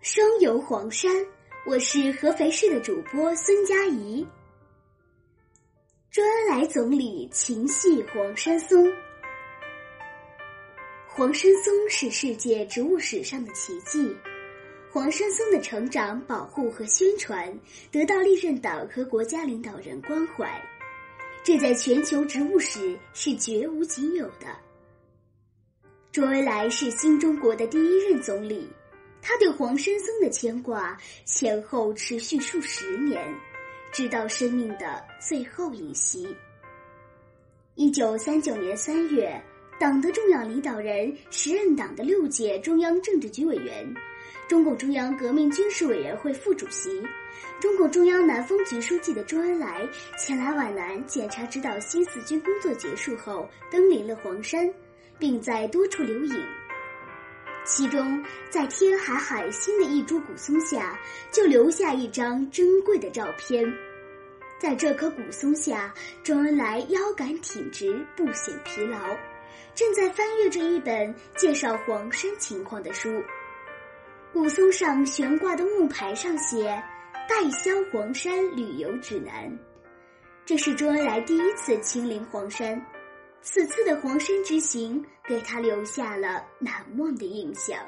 双游黄山，我是合肥市的主播孙佳怡。周恩来总理情系黄山松。黄山松是世界植物史上的奇迹。黄山松的成长、保护和宣传得到历任党和国家领导人关怀，这在全球植物史是绝无仅有的。周恩来是新中国的第一任总理。他对黄山松的牵挂前后持续数十年，直到生命的最后一息。一九三九年三月，党的重要领导人、时任党的六届中央政治局委员、中共中央革命军事委员会副主席、中共中央南方局书记的周恩来前来皖南检查指导新四军工作结束后，登临了黄山，并在多处留影。其中，在天海海心的一株古松下，就留下一张珍贵的照片。在这棵古松下，周恩来腰杆挺直，不显疲劳，正在翻阅着一本介绍黄山情况的书。古松上悬挂的木牌上写“代销黄山旅游指南”，这是周恩来第一次亲临黄山。此次的黄山之行给他留下了难忘的印象。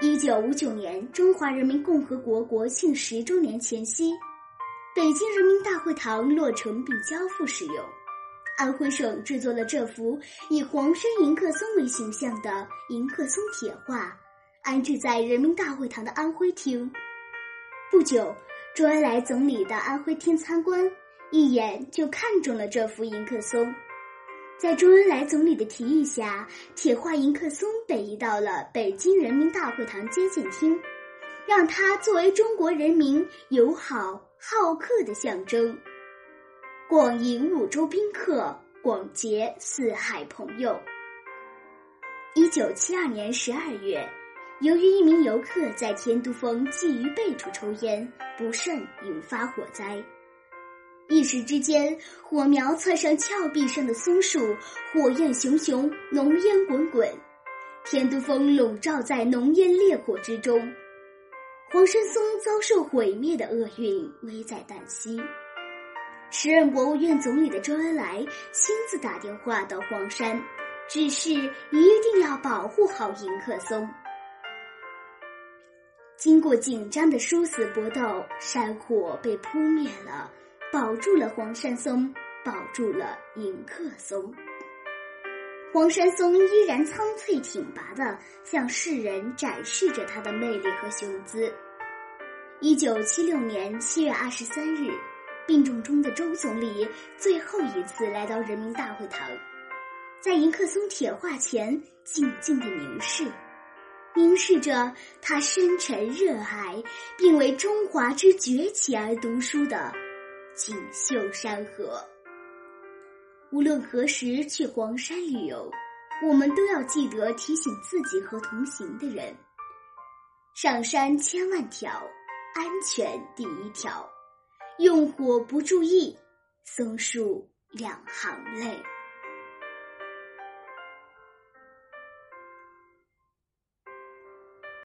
一九五九年，中华人民共和国国庆十周年前夕，北京人民大会堂落成并交付使用。安徽省制作了这幅以黄山迎客松为形象的迎客松铁画，安置在人民大会堂的安徽厅。不久，周恩来总理到安徽厅参观。一眼就看中了这幅迎客松，在周恩来总理的提议下，铁画迎客松被移到了北京人民大会堂接见厅，让它作为中国人民友好好客的象征，广迎五洲宾客，广结四海朋友。一九七二年十二月，由于一名游客在天都峰鲫鱼背处抽烟，不慎引发火灾。一时之间，火苗窜上峭壁上的松树，火焰熊熊，浓烟滚滚，天都峰笼罩在浓烟烈火之中，黄山松遭受毁灭的厄运危在旦夕。时任国务院总理的周恩来亲自打电话到黄山，指示一定要保护好迎客松。经过紧张的殊死搏斗，山火被扑灭了。保住了黄山松，保住了迎客松。黄山松依然苍翠挺拔的向世人展示着它的魅力和雄姿。一九七六年七月二十三日，病重中的周总理最后一次来到人民大会堂，在迎客松铁画前静静的凝视，凝视着他深沉热爱并为中华之崛起而读书的。锦绣山河。无论何时去黄山旅游，我们都要记得提醒自己和同行的人：上山千万条，安全第一条。用火不注意，松树两行泪。